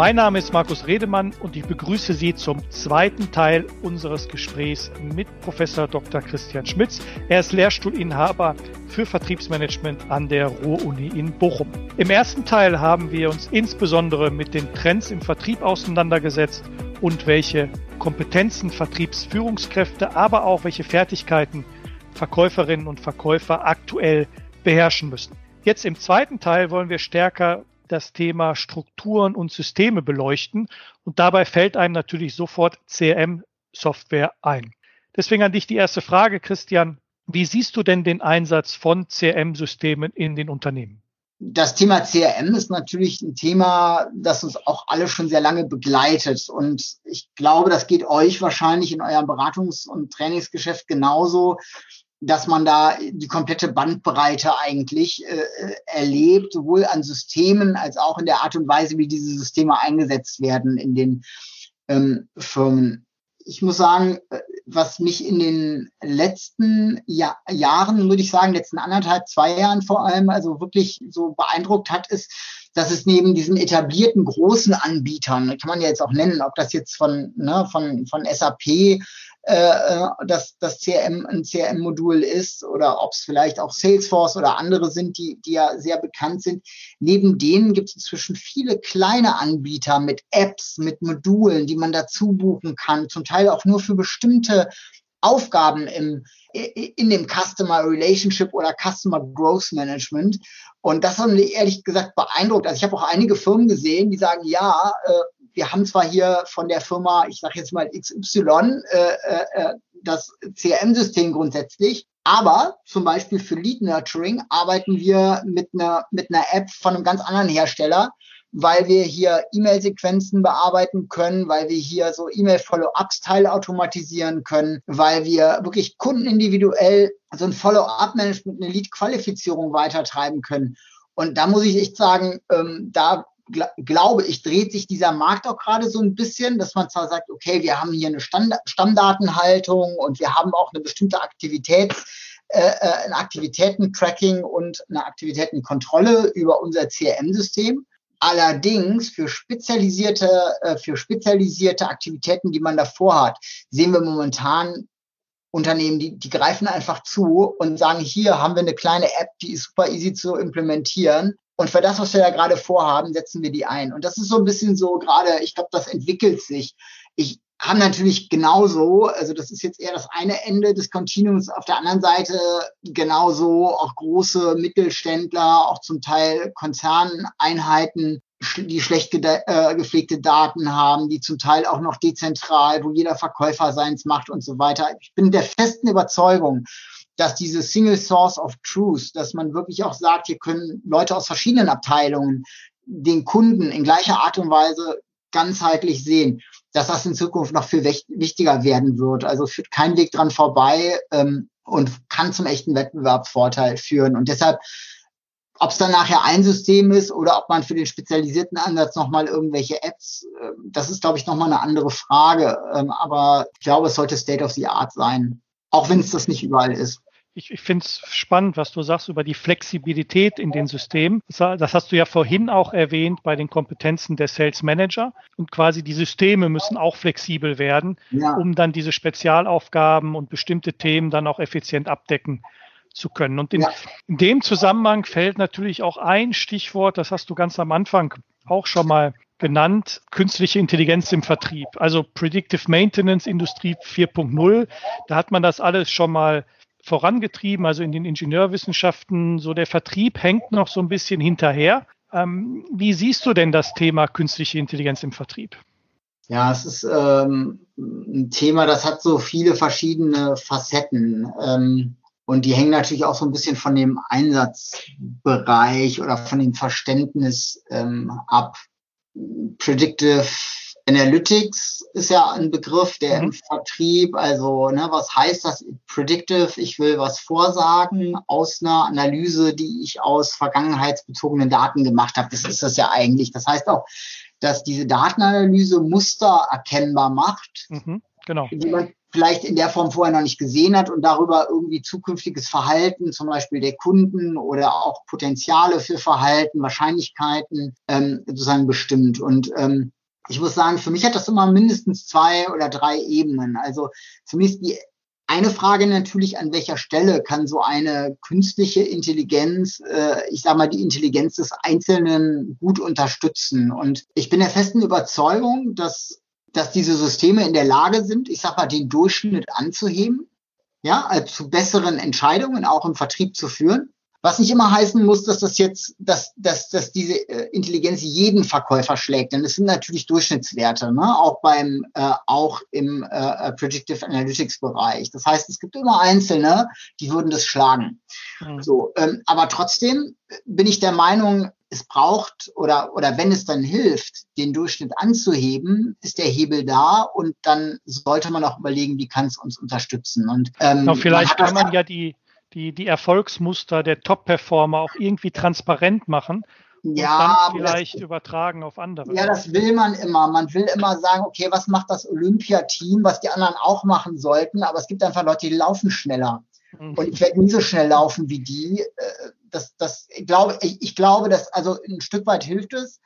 Mein Name ist Markus Redemann und ich begrüße Sie zum zweiten Teil unseres Gesprächs mit Professor Dr. Christian Schmitz. Er ist Lehrstuhlinhaber für Vertriebsmanagement an der Ruhr-Uni in Bochum. Im ersten Teil haben wir uns insbesondere mit den Trends im Vertrieb auseinandergesetzt und welche Kompetenzen Vertriebsführungskräfte, aber auch welche Fertigkeiten Verkäuferinnen und Verkäufer aktuell beherrschen müssen. Jetzt im zweiten Teil wollen wir stärker das Thema Strukturen und Systeme beleuchten. Und dabei fällt einem natürlich sofort CRM-Software ein. Deswegen an dich die erste Frage, Christian. Wie siehst du denn den Einsatz von CRM-Systemen in den Unternehmen? Das Thema CRM ist natürlich ein Thema, das uns auch alle schon sehr lange begleitet. Und ich glaube, das geht euch wahrscheinlich in eurem Beratungs- und Trainingsgeschäft genauso dass man da die komplette Bandbreite eigentlich äh, erlebt, sowohl an Systemen als auch in der Art und Weise, wie diese Systeme eingesetzt werden in den ähm, Firmen. Ich muss sagen, äh, was mich in den letzten Jahr, Jahren, würde ich sagen, letzten anderthalb, zwei Jahren vor allem, also wirklich so beeindruckt hat, ist, dass es neben diesen etablierten großen Anbietern, kann man ja jetzt auch nennen, ob das jetzt von, ne, von, von SAP äh, dass das CRM ein CRM-Modul ist oder ob es vielleicht auch Salesforce oder andere sind, die, die ja sehr bekannt sind. Neben denen gibt es inzwischen viele kleine Anbieter mit Apps, mit Modulen, die man dazu buchen kann, zum Teil auch nur für bestimmte Aufgaben im, in dem Customer Relationship oder Customer Growth Management. Und das hat mich ehrlich gesagt beeindruckt. Also ich habe auch einige Firmen gesehen, die sagen, ja, äh, wir haben zwar hier von der Firma, ich sage jetzt mal XY, äh, äh, äh das CRM-System grundsätzlich, aber zum Beispiel für Lead Nurturing arbeiten wir mit einer, mit einer App von einem ganz anderen Hersteller, weil wir hier E-Mail-Sequenzen bearbeiten können, weil wir hier so E-Mail-Follow-ups teilautomatisieren können, weil wir wirklich kundenindividuell so ein Follow-up-Management, eine Lead-Qualifizierung weitertreiben können. Und da muss ich echt sagen, ähm, da glaube ich, dreht sich dieser Markt auch gerade so ein bisschen, dass man zwar sagt, okay, wir haben hier eine Stand Stammdatenhaltung und wir haben auch eine bestimmte Aktivitäts äh, äh ein Aktivitätentracking und eine Aktivitätenkontrolle über unser CRM-System. Allerdings für spezialisierte, äh, für spezialisierte Aktivitäten, die man davor hat, sehen wir momentan Unternehmen, die, die greifen einfach zu und sagen, hier haben wir eine kleine App, die ist super easy zu implementieren. Und für das, was wir da gerade vorhaben, setzen wir die ein. Und das ist so ein bisschen so gerade, ich glaube, das entwickelt sich. Ich habe natürlich genauso, also das ist jetzt eher das eine Ende des Kontinuums, auf der anderen Seite genauso auch große Mittelständler, auch zum Teil Konzerneinheiten, die schlecht äh, gepflegte Daten haben, die zum Teil auch noch dezentral, wo jeder Verkäufer seins macht und so weiter. Ich bin der festen Überzeugung, dass diese Single Source of Truth, dass man wirklich auch sagt, hier können Leute aus verschiedenen Abteilungen den Kunden in gleicher Art und Weise ganzheitlich sehen, dass das in Zukunft noch viel wichtiger werden wird. Also führt kein Weg dran vorbei ähm, und kann zum echten Wettbewerbsvorteil führen. Und deshalb ob es dann nachher ein System ist oder ob man für den spezialisierten Ansatz nochmal irgendwelche Apps, äh, das ist, glaube ich, nochmal eine andere Frage. Ähm, aber ich glaube, es sollte State of the Art sein, auch wenn es das nicht überall ist. Ich, ich finde es spannend, was du sagst über die Flexibilität in den Systemen. Das hast du ja vorhin auch erwähnt bei den Kompetenzen der Sales Manager. Und quasi die Systeme müssen auch flexibel werden, ja. um dann diese Spezialaufgaben und bestimmte Themen dann auch effizient abdecken zu können. Und in, ja. in dem Zusammenhang fällt natürlich auch ein Stichwort, das hast du ganz am Anfang auch schon mal genannt, künstliche Intelligenz im Vertrieb. Also Predictive Maintenance Industrie 4.0. Da hat man das alles schon mal vorangetrieben, also in den Ingenieurwissenschaften. So der Vertrieb hängt noch so ein bisschen hinterher. Ähm, wie siehst du denn das Thema künstliche Intelligenz im Vertrieb? Ja, es ist ähm, ein Thema, das hat so viele verschiedene Facetten. Ähm, und die hängen natürlich auch so ein bisschen von dem Einsatzbereich oder von dem Verständnis ähm, ab. Predictive Analytics ist ja ein Begriff, der mhm. im Vertrieb, also ne, was heißt das Predictive? Ich will was vorsagen aus einer Analyse, die ich aus vergangenheitsbezogenen Daten gemacht habe. Das ist das ja eigentlich. Das heißt auch, dass diese Datenanalyse Muster erkennbar macht, mhm, genau. die man vielleicht in der Form vorher noch nicht gesehen hat und darüber irgendwie zukünftiges Verhalten, zum Beispiel der Kunden oder auch Potenziale für Verhalten, Wahrscheinlichkeiten ähm, sozusagen bestimmt. Und ähm, ich muss sagen, für mich hat das immer mindestens zwei oder drei Ebenen. Also zumindest die eine Frage natürlich, an welcher Stelle kann so eine künstliche Intelligenz, äh, ich sage mal, die Intelligenz des Einzelnen gut unterstützen. Und ich bin der festen Überzeugung, dass dass diese Systeme in der Lage sind, ich sag mal, den Durchschnitt anzuheben, ja, zu besseren Entscheidungen auch im Vertrieb zu führen. Was nicht immer heißen muss, dass das jetzt, dass, dass, dass diese äh, Intelligenz jeden Verkäufer schlägt, denn es sind natürlich Durchschnittswerte, ne? auch beim, äh, auch im äh, äh Predictive Analytics Bereich. Das heißt, es gibt immer Einzelne, die würden das schlagen. Mhm. So, ähm, aber trotzdem bin ich der Meinung, es braucht oder, oder wenn es dann hilft, den Durchschnitt anzuheben, ist der Hebel da und dann sollte man auch überlegen, wie kann es uns unterstützen. Und ähm, genau, vielleicht man kann man ja die, die, die Erfolgsmuster der Top-Performer auch irgendwie transparent machen und ja, dann vielleicht das, übertragen auf andere. Ja, das will man immer. Man will immer sagen, okay, was macht das Olympiateam, was die anderen auch machen sollten, aber es gibt einfach Leute, die laufen schneller. Mhm. Und ich werde nie so schnell laufen wie die. Äh, das, das ich glaube, ich, ich glaube, dass also ein Stück weit hilft es.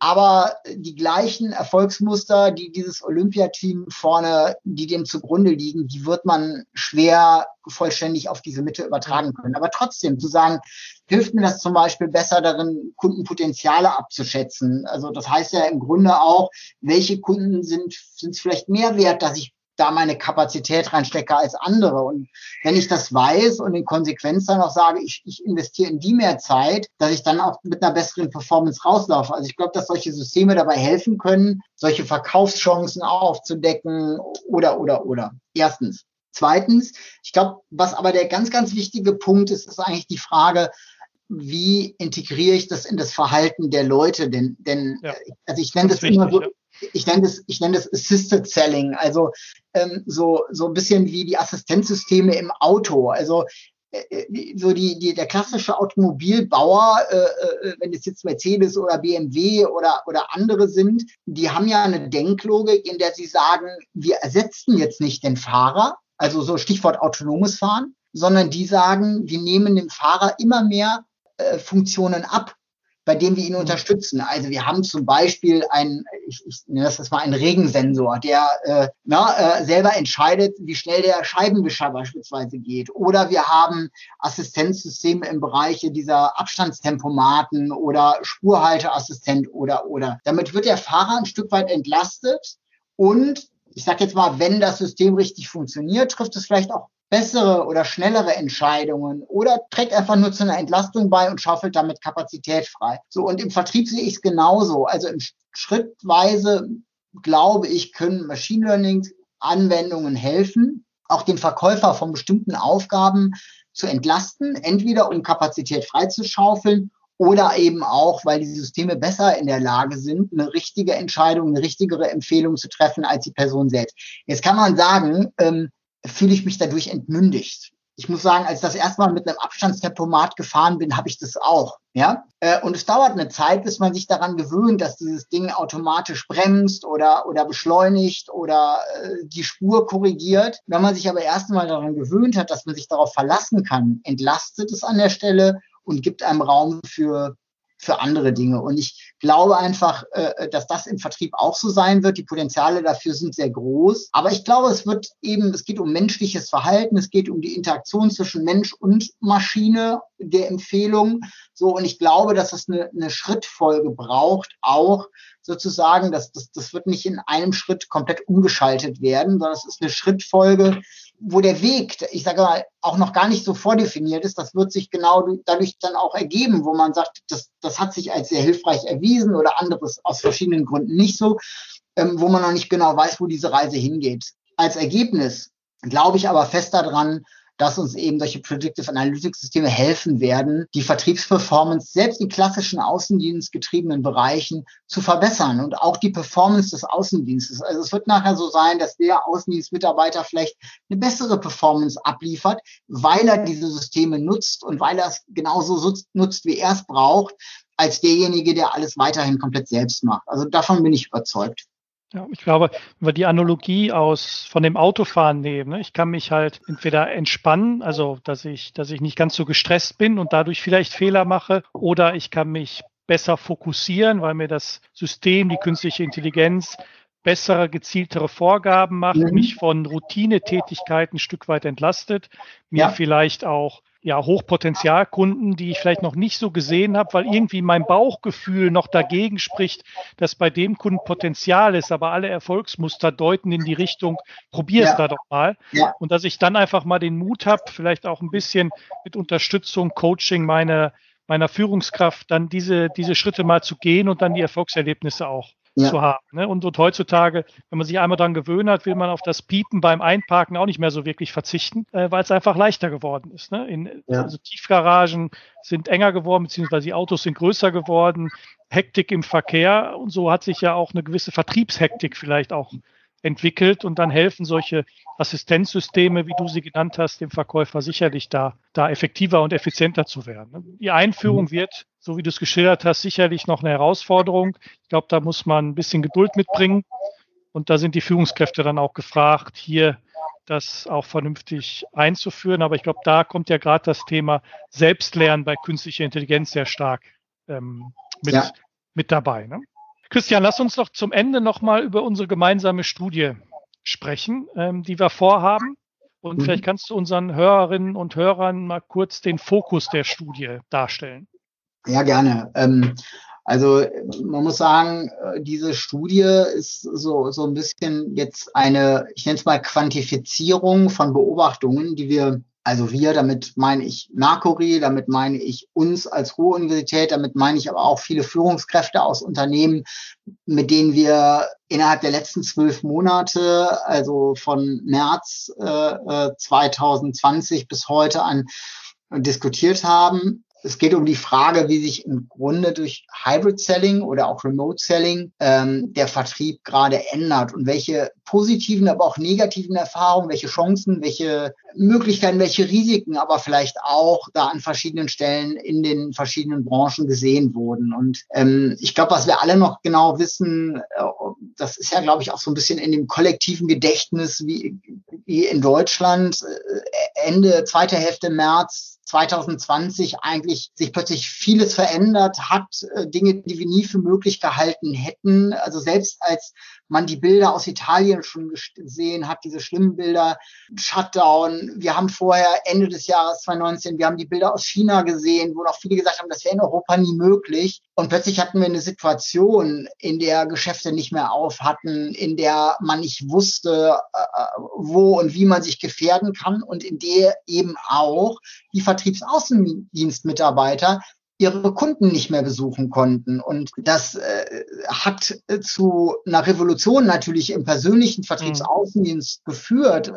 Aber die gleichen Erfolgsmuster, die dieses Olympiateam vorne, die dem zugrunde liegen, die wird man schwer vollständig auf diese Mitte übertragen können. Aber trotzdem zu sagen, hilft mir das zum Beispiel besser darin, Kundenpotenziale abzuschätzen. Also das heißt ja im Grunde auch, welche Kunden sind, sind es vielleicht mehr wert, dass ich da meine Kapazität reinstecke als andere. Und wenn ich das weiß und in Konsequenz dann auch sage, ich, ich investiere in die mehr Zeit, dass ich dann auch mit einer besseren Performance rauslaufe. Also ich glaube, dass solche Systeme dabei helfen können, solche Verkaufschancen aufzudecken oder, oder, oder. Erstens. Zweitens, ich glaube, was aber der ganz, ganz wichtige Punkt ist, ist eigentlich die Frage, wie integriere ich das in das Verhalten der Leute? Denn, denn ja, also ich nenne das, das immer so, ja ich nenne das, ich nenne das Assisted Selling, also ähm, so, so ein bisschen wie die Assistenzsysteme im Auto. Also äh, äh, so die, die, der klassische Automobilbauer, äh, äh, wenn es jetzt Mercedes oder BMW oder, oder andere sind, die haben ja eine Denklogik, in der sie sagen, wir ersetzen jetzt nicht den Fahrer, also so Stichwort autonomes Fahren, sondern die sagen, wir nehmen dem Fahrer immer mehr äh, Funktionen ab bei dem wir ihn mhm. unterstützen. Also wir haben zum Beispiel ein, ich, ich nenne das jetzt mal einen Regensensor, der äh, na, äh, selber entscheidet, wie schnell der Scheibenwischer beispielsweise geht. Oder wir haben Assistenzsysteme im Bereich dieser Abstandstempomaten oder Spurhalteassistent oder oder. Damit wird der Fahrer ein Stück weit entlastet und ich sage jetzt mal, wenn das System richtig funktioniert, trifft es vielleicht auch bessere oder schnellere Entscheidungen oder trägt einfach nur zu einer Entlastung bei und schaufelt damit Kapazität frei. So, und im Vertrieb sehe ich es genauso. Also im schrittweise, glaube ich, können Machine Learning Anwendungen helfen, auch den Verkäufer von bestimmten Aufgaben zu entlasten, entweder um Kapazität freizuschaufeln oder eben auch, weil die Systeme besser in der Lage sind, eine richtige Entscheidung, eine richtigere Empfehlung zu treffen als die Person selbst. Jetzt kann man sagen, ähm, fühle ich mich dadurch entmündigt. Ich muss sagen, als ich das erste Mal mit einem Abstandstempomat gefahren bin, habe ich das auch. Ja? Äh, und es dauert eine Zeit, bis man sich daran gewöhnt, dass dieses Ding automatisch bremst oder, oder beschleunigt oder äh, die Spur korrigiert. Wenn man sich aber erst einmal daran gewöhnt hat, dass man sich darauf verlassen kann, entlastet es an der Stelle und gibt einem Raum für für andere Dinge. Und ich glaube einfach, äh, dass das im Vertrieb auch so sein wird. Die Potenziale dafür sind sehr groß. Aber ich glaube, es wird eben, es geht um menschliches Verhalten, es geht um die Interaktion zwischen Mensch und Maschine der Empfehlung. So, und ich glaube, dass es eine, eine Schrittfolge braucht, auch sozusagen, dass das, das wird nicht in einem Schritt komplett umgeschaltet werden, sondern es ist eine Schrittfolge, wo der Weg, ich sage mal, auch noch gar nicht so vordefiniert ist, das wird sich genau dadurch dann auch ergeben, wo man sagt, das, das hat sich als sehr hilfreich erwiesen oder anderes aus verschiedenen Gründen nicht so, ähm, wo man noch nicht genau weiß, wo diese Reise hingeht. Als Ergebnis glaube ich aber fest daran, dass uns eben solche Predictive Analytics Systeme helfen werden, die Vertriebsperformance selbst in klassischen außendienstgetriebenen Bereichen zu verbessern und auch die Performance des Außendienstes. Also es wird nachher so sein, dass der Außendienstmitarbeiter vielleicht eine bessere Performance abliefert, weil er diese Systeme nutzt und weil er es genauso nutzt, wie er es braucht als derjenige, der alles weiterhin komplett selbst macht. Also davon bin ich überzeugt. Ja, ich glaube, wenn wir die Analogie aus von dem Autofahren nehmen, ne, ich kann mich halt entweder entspannen, also dass ich, dass ich nicht ganz so gestresst bin und dadurch vielleicht Fehler mache, oder ich kann mich besser fokussieren, weil mir das System, die künstliche Intelligenz bessere, gezieltere Vorgaben macht, mhm. mich von Routinetätigkeiten ein Stück weit entlastet, mir ja. vielleicht auch ja, Hochpotenzialkunden, die ich vielleicht noch nicht so gesehen habe, weil irgendwie mein Bauchgefühl noch dagegen spricht, dass bei dem Kunden Potenzial ist, aber alle Erfolgsmuster deuten in die Richtung, probier es ja. da doch mal. Ja. Und dass ich dann einfach mal den Mut habe, vielleicht auch ein bisschen mit Unterstützung, Coaching meine, meiner Führungskraft, dann diese, diese Schritte mal zu gehen und dann die Erfolgserlebnisse auch ja. zu haben. Ne? Und, und heutzutage, wenn man sich einmal daran gewöhnt hat, will man auf das Piepen beim Einparken auch nicht mehr so wirklich verzichten, äh, weil es einfach leichter geworden ist. Ne? In, ja. Also Tiefgaragen sind enger geworden, beziehungsweise die Autos sind größer geworden. Hektik im Verkehr und so hat sich ja auch eine gewisse Vertriebshektik vielleicht auch entwickelt und dann helfen solche Assistenzsysteme, wie du sie genannt hast, dem Verkäufer sicherlich da, da effektiver und effizienter zu werden. Die Einführung mhm. wird, so wie du es geschildert hast, sicherlich noch eine Herausforderung. Ich glaube, da muss man ein bisschen Geduld mitbringen und da sind die Führungskräfte dann auch gefragt, hier das auch vernünftig einzuführen. Aber ich glaube, da kommt ja gerade das Thema Selbstlernen bei künstlicher Intelligenz sehr stark ähm, mit, ja. mit dabei. Ne? Christian, lass uns doch zum Ende nochmal über unsere gemeinsame Studie sprechen, ähm, die wir vorhaben. Und mhm. vielleicht kannst du unseren Hörerinnen und Hörern mal kurz den Fokus der Studie darstellen. Ja, gerne. Ähm, also man muss sagen, äh, diese Studie ist so, so ein bisschen jetzt eine, ich nenne es mal Quantifizierung von Beobachtungen, die wir also wir, damit meine ich Mercury, damit meine ich uns als Ruhr-Universität, damit meine ich aber auch viele Führungskräfte aus Unternehmen, mit denen wir innerhalb der letzten zwölf Monate, also von März äh, 2020 äh, bis heute an, diskutiert haben es geht um die Frage, wie sich im Grunde durch Hybrid Selling oder auch Remote Selling ähm, der Vertrieb gerade ändert und welche positiven, aber auch negativen Erfahrungen, welche Chancen, welche Möglichkeiten, welche Risiken, aber vielleicht auch da an verschiedenen Stellen in den verschiedenen Branchen gesehen wurden. Und ähm, ich glaube, was wir alle noch genau wissen, äh, das ist ja, glaube ich, auch so ein bisschen in dem kollektiven Gedächtnis wie, wie in Deutschland äh, Ende zweite Hälfte März 2020 eigentlich sich plötzlich vieles verändert hat, äh, Dinge, die wir nie für möglich gehalten hätten. Also selbst als man die Bilder aus Italien schon gesehen hat, diese schlimmen Bilder, Shutdown. Wir haben vorher Ende des Jahres 2019, wir haben die Bilder aus China gesehen, wo noch viele gesagt haben, das wäre in Europa nie möglich. Und plötzlich hatten wir eine Situation, in der Geschäfte nicht mehr auf hatten, in der man nicht wusste, äh, wo und wie man sich gefährden kann und in der eben auch die Vertriebsaußendienstmitarbeiter ihre Kunden nicht mehr besuchen konnten. Und das äh, hat äh, zu einer Revolution natürlich im persönlichen Vertriebsaußendienst mhm. geführt, äh,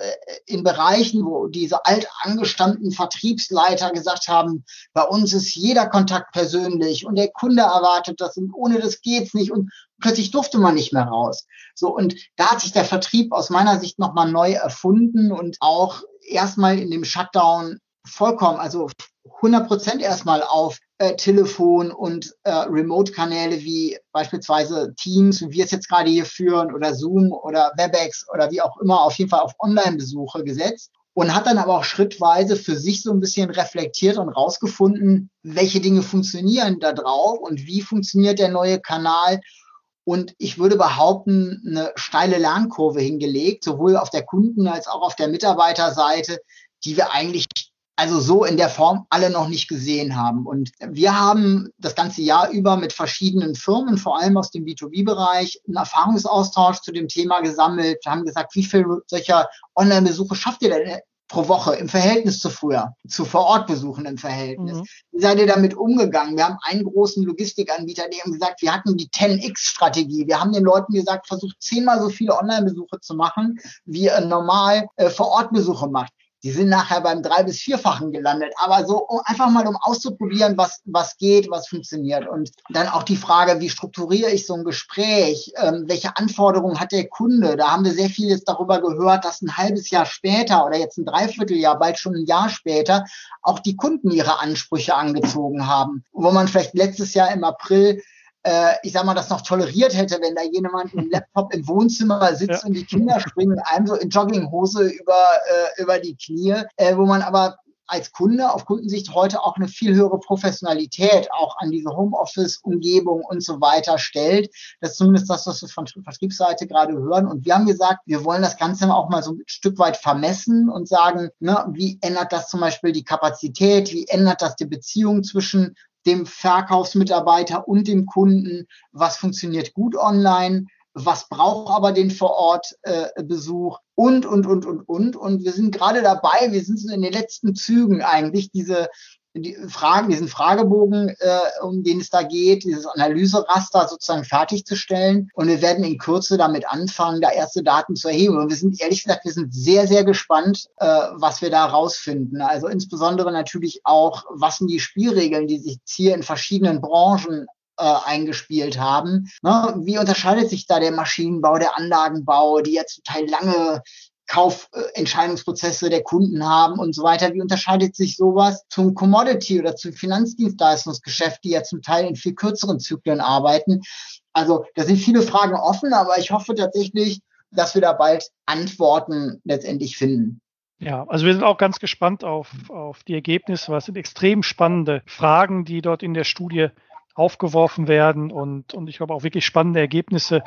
in Bereichen, wo diese altangestammten Vertriebsleiter gesagt haben, bei uns ist jeder Kontakt persönlich und der Kunde erwartet das und ohne das geht's nicht und plötzlich durfte man nicht mehr raus. So und da hat sich der Vertrieb aus meiner Sicht nochmal neu erfunden und auch erstmal in dem Shutdown vollkommen, also 100 Prozent erstmal auf äh, Telefon und äh, Remote-Kanäle wie beispielsweise Teams, wie wir es jetzt gerade hier führen, oder Zoom oder WebEx oder wie auch immer, auf jeden Fall auf Online-Besuche gesetzt und hat dann aber auch schrittweise für sich so ein bisschen reflektiert und rausgefunden, welche Dinge funktionieren da drauf und wie funktioniert der neue Kanal. Und ich würde behaupten, eine steile Lernkurve hingelegt, sowohl auf der Kunden- als auch auf der Mitarbeiterseite, die wir eigentlich also so in der Form alle noch nicht gesehen haben. Und wir haben das ganze Jahr über mit verschiedenen Firmen, vor allem aus dem B2B-Bereich, einen Erfahrungsaustausch zu dem Thema gesammelt. Wir haben gesagt, wie viel solcher Online-Besuche schafft ihr denn pro Woche im Verhältnis zu früher, zu Vorortbesuchen im Verhältnis. Mhm. Wie seid ihr damit umgegangen? Wir haben einen großen Logistikanbieter, die haben gesagt, wir hatten die 10x-Strategie. Wir haben den Leuten gesagt, versucht zehnmal so viele Online-Besuche zu machen, wie ihr normal äh, Vorortbesuche macht die sind nachher beim drei- bis vierfachen gelandet. Aber so einfach mal, um auszuprobieren, was, was geht, was funktioniert. Und dann auch die Frage, wie strukturiere ich so ein Gespräch? Ähm, welche Anforderungen hat der Kunde? Da haben wir sehr viel jetzt darüber gehört, dass ein halbes Jahr später oder jetzt ein Dreivierteljahr, bald schon ein Jahr später, auch die Kunden ihre Ansprüche angezogen haben. Wo man vielleicht letztes Jahr im April äh, ich sag mal, das noch toleriert hätte, wenn da jemand mit dem Laptop im Wohnzimmer sitzt ja. und die Kinder springen einem so in Jogginghose über, äh, über die Knie, äh, wo man aber als Kunde auf Kundensicht heute auch eine viel höhere Professionalität auch an diese Homeoffice-Umgebung und so weiter stellt. Das ist zumindest das, was wir von Vertriebsseite gerade hören. Und wir haben gesagt, wir wollen das Ganze auch mal so ein Stück weit vermessen und sagen, ne, wie ändert das zum Beispiel die Kapazität? Wie ändert das die Beziehung zwischen dem Verkaufsmitarbeiter und dem Kunden, was funktioniert gut online, was braucht aber den Vorortbesuch äh, und, und, und, und, und. Und wir sind gerade dabei, wir sind so in den letzten Zügen eigentlich, diese die Fragen, diesen Fragebogen, äh, um den es da geht, dieses Analyseraster sozusagen fertigzustellen. Und wir werden in Kürze damit anfangen, da erste Daten zu erheben. Und wir sind ehrlich gesagt, wir sind sehr, sehr gespannt, äh, was wir da rausfinden. Also insbesondere natürlich auch, was sind die Spielregeln, die sich hier in verschiedenen Branchen äh, eingespielt haben. Ne? Wie unterscheidet sich da der Maschinenbau, der Anlagenbau, die ja zum Teil lange Kaufentscheidungsprozesse der Kunden haben und so weiter. Wie unterscheidet sich sowas zum Commodity oder zum Finanzdienstleistungsgeschäft, die ja zum Teil in viel kürzeren Zyklen arbeiten? Also da sind viele Fragen offen, aber ich hoffe tatsächlich, dass wir da bald Antworten letztendlich finden. Ja, also wir sind auch ganz gespannt auf, auf die Ergebnisse. Was sind extrem spannende Fragen, die dort in der Studie aufgeworfen werden und, und ich glaube auch wirklich spannende Ergebnisse,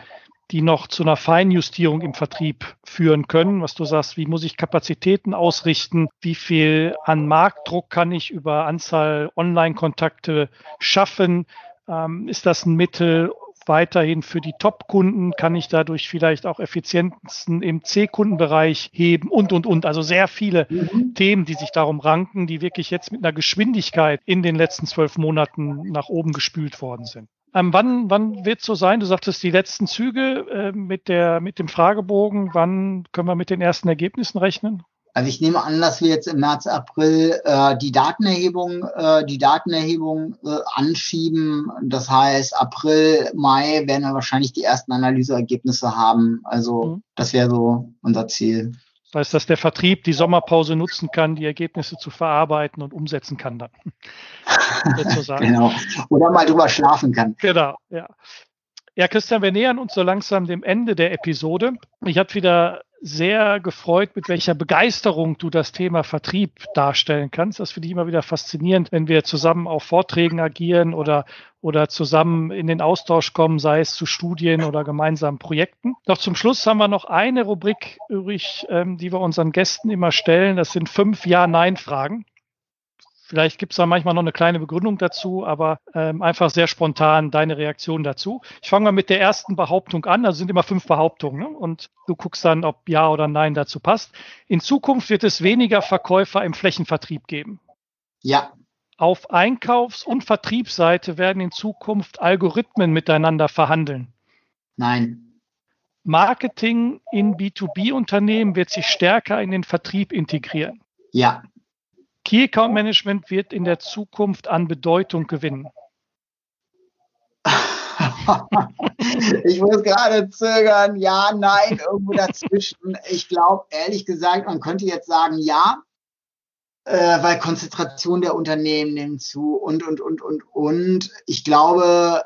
die noch zu einer Feinjustierung im Vertrieb führen können. Was du sagst, wie muss ich Kapazitäten ausrichten? Wie viel an Marktdruck kann ich über Anzahl Online-Kontakte schaffen? Ähm, ist das ein Mittel weiterhin für die Top-Kunden? Kann ich dadurch vielleicht auch Effizienzen im C-Kundenbereich heben und, und, und? Also sehr viele mhm. Themen, die sich darum ranken, die wirklich jetzt mit einer Geschwindigkeit in den letzten zwölf Monaten nach oben gespült worden sind. Ähm, wann wann wird es so sein? Du sagtest die letzten Züge äh, mit, der, mit dem Fragebogen. Wann können wir mit den ersten Ergebnissen rechnen? Also ich nehme an, dass wir jetzt im März, April äh, die Datenerhebung, äh, die Datenerhebung äh, anschieben. Das heißt, April, Mai werden wir wahrscheinlich die ersten Analyseergebnisse haben. Also mhm. das wäre so unser Ziel. Das heißt, dass der Vertrieb die Sommerpause nutzen kann, die Ergebnisse zu verarbeiten und umsetzen kann dann. genau. Oder mal drüber schlafen kann. Genau, ja. Ja, Christian, wir nähern uns so langsam dem Ende der Episode. Ich habe wieder sehr gefreut, mit welcher Begeisterung du das Thema Vertrieb darstellen kannst. Das finde ich immer wieder faszinierend, wenn wir zusammen auf Vorträgen agieren oder, oder zusammen in den Austausch kommen, sei es zu Studien oder gemeinsamen Projekten. Doch zum Schluss haben wir noch eine Rubrik übrig, ähm, die wir unseren Gästen immer stellen. Das sind fünf Ja-Nein-Fragen. Vielleicht gibt es da manchmal noch eine kleine Begründung dazu, aber ähm, einfach sehr spontan deine Reaktion dazu. Ich fange mal mit der ersten Behauptung an. Also sind immer fünf Behauptungen ne? und du guckst dann, ob ja oder nein dazu passt. In Zukunft wird es weniger Verkäufer im Flächenvertrieb geben. Ja. Auf Einkaufs- und Vertriebsseite werden in Zukunft Algorithmen miteinander verhandeln. Nein. Marketing in B2B-Unternehmen wird sich stärker in den Vertrieb integrieren. Ja. Key Account Management wird in der Zukunft an Bedeutung gewinnen. ich muss gerade zögern, ja, nein, irgendwo dazwischen. Ich glaube, ehrlich gesagt, man könnte jetzt sagen, ja, äh, weil Konzentration der Unternehmen nimmt zu und, und, und, und, und. Ich glaube,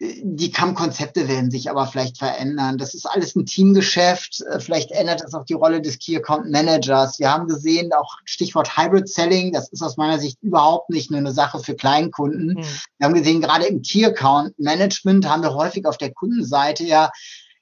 die CAM-Konzepte werden sich aber vielleicht verändern. Das ist alles ein Teamgeschäft. Äh, vielleicht ändert das auch die Rolle des Key Account Managers. Wir haben gesehen, auch Stichwort Hybrid Selling, das ist aus meiner Sicht überhaupt nicht nur eine Sache für Kleinkunden. Mhm. Wir haben gesehen, gerade im Key Account Management haben wir häufig auf der Kundenseite ja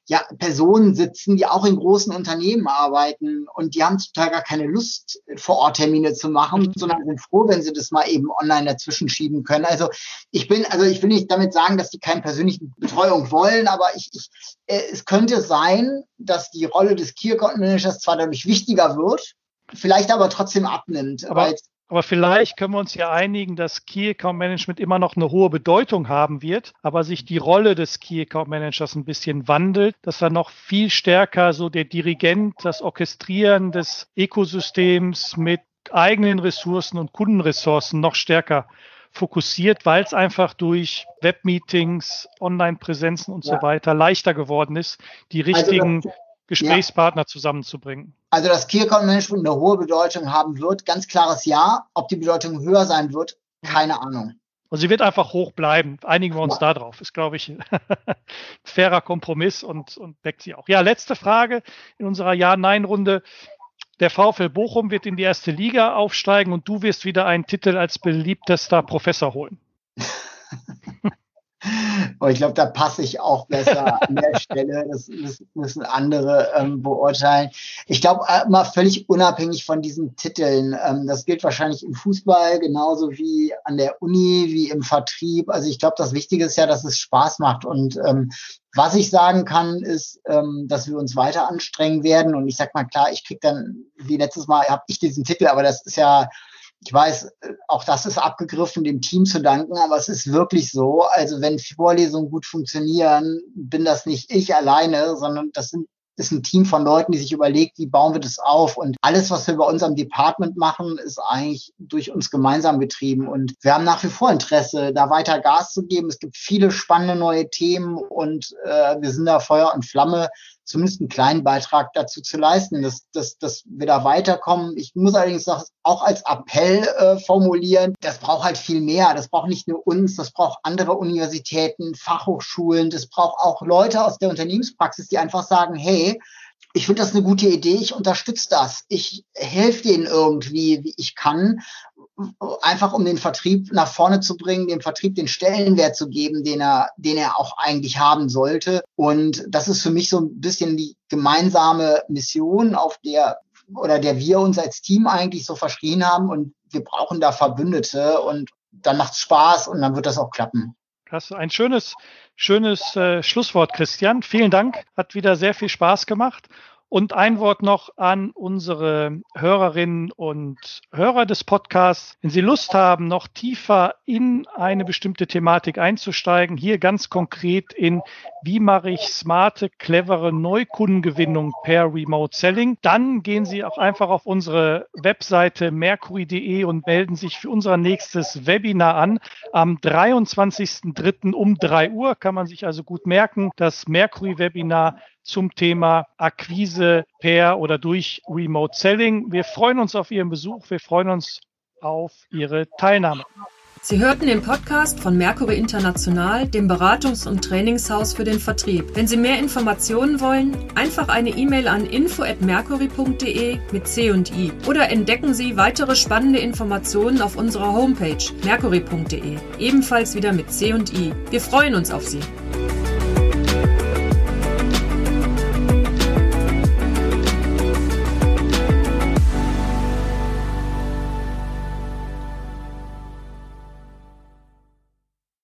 ja, Personen sitzen, die auch in großen Unternehmen arbeiten und die haben Teil gar keine Lust, vor Ort Termine zu machen, sondern sind froh, wenn sie das mal eben online dazwischen schieben können. Also ich bin, also ich will nicht damit sagen, dass die keine persönliche Betreuung wollen, aber ich, ich äh, es könnte sein, dass die Rolle des Key Account Managers zwar dadurch wichtiger wird, vielleicht aber trotzdem abnimmt. Aber Aber vielleicht können wir uns ja einigen, dass Key Account Management immer noch eine hohe Bedeutung haben wird, aber sich die Rolle des Key Account Managers ein bisschen wandelt, dass er noch viel stärker so der Dirigent, das Orchestrieren des Ökosystems mit eigenen Ressourcen und Kundenressourcen noch stärker fokussiert, weil es einfach durch Webmeetings, Online-Präsenzen und ja. so weiter leichter geworden ist, die richtigen also Gesprächspartner ja. zusammenzubringen. Also dass Key Account Management eine hohe Bedeutung haben wird, ganz klares Ja. Ob die Bedeutung höher sein wird, keine Ahnung. Und sie wird einfach hoch bleiben. Einigen wir uns ja. darauf. Ist, glaube ich, ein fairer Kompromiss und, und deckt sie auch. Ja, letzte Frage in unserer Ja-Nein-Runde. Der VfL Bochum wird in die erste Liga aufsteigen und du wirst wieder einen Titel als beliebtester Professor holen. Aber ich glaube, da passe ich auch besser an der Stelle. Das, das müssen andere ähm, beurteilen. Ich glaube, äh, mal völlig unabhängig von diesen Titeln. Ähm, das gilt wahrscheinlich im Fußball genauso wie an der Uni, wie im Vertrieb. Also ich glaube, das Wichtige ist ja, dass es Spaß macht. Und ähm, was ich sagen kann, ist, ähm, dass wir uns weiter anstrengen werden. Und ich sag mal, klar, ich krieg dann, wie letztes Mal, habe ich diesen Titel, aber das ist ja ich weiß, äh, auch das ist abgegriffen, dem Team zu danken, aber es ist wirklich so. Also wenn Vorlesungen gut funktionieren, bin das nicht ich alleine, sondern das sind ist ein Team von Leuten, die sich überlegt, wie bauen wir das auf. Und alles, was wir bei unserem Department machen, ist eigentlich durch uns gemeinsam getrieben. Und wir haben nach wie vor Interesse, da weiter Gas zu geben. Es gibt viele spannende neue Themen und äh, wir sind da Feuer und Flamme zumindest einen kleinen Beitrag dazu zu leisten, dass, dass, dass wir da weiterkommen. Ich muss allerdings auch als Appell äh, formulieren, das braucht halt viel mehr. Das braucht nicht nur uns, das braucht andere Universitäten, Fachhochschulen, das braucht auch Leute aus der Unternehmenspraxis, die einfach sagen, hey, ich finde das eine gute Idee, ich unterstütze das, ich helfe denen irgendwie, wie ich kann, einfach um den Vertrieb nach vorne zu bringen, dem Vertrieb den Stellenwert zu geben, den er, den er auch eigentlich haben sollte. Und das ist für mich so ein bisschen die gemeinsame Mission, auf der oder der wir uns als Team eigentlich so verschrien haben. Und wir brauchen da Verbündete und dann macht's Spaß und dann wird das auch klappen. Ist ein schönes, schönes äh, Schlusswort, Christian. Vielen Dank. Hat wieder sehr viel Spaß gemacht. Und ein Wort noch an unsere Hörerinnen und Hörer des Podcasts. Wenn Sie Lust haben, noch tiefer in eine bestimmte Thematik einzusteigen, hier ganz konkret in, wie mache ich smarte, clevere Neukundengewinnung per Remote Selling, dann gehen Sie auch einfach auf unsere Webseite mercury.de und melden sich für unser nächstes Webinar an. Am 23.03. um 3 Uhr kann man sich also gut merken, das Mercury-Webinar zum Thema Akquise per oder durch Remote Selling. Wir freuen uns auf Ihren Besuch. Wir freuen uns auf Ihre Teilnahme. Sie hörten den Podcast von Mercury International, dem Beratungs- und Trainingshaus für den Vertrieb. Wenn Sie mehr Informationen wollen, einfach eine E-Mail an info@mercury.de mit C und I oder entdecken Sie weitere spannende Informationen auf unserer Homepage mercury.de, ebenfalls wieder mit C und I. Wir freuen uns auf Sie.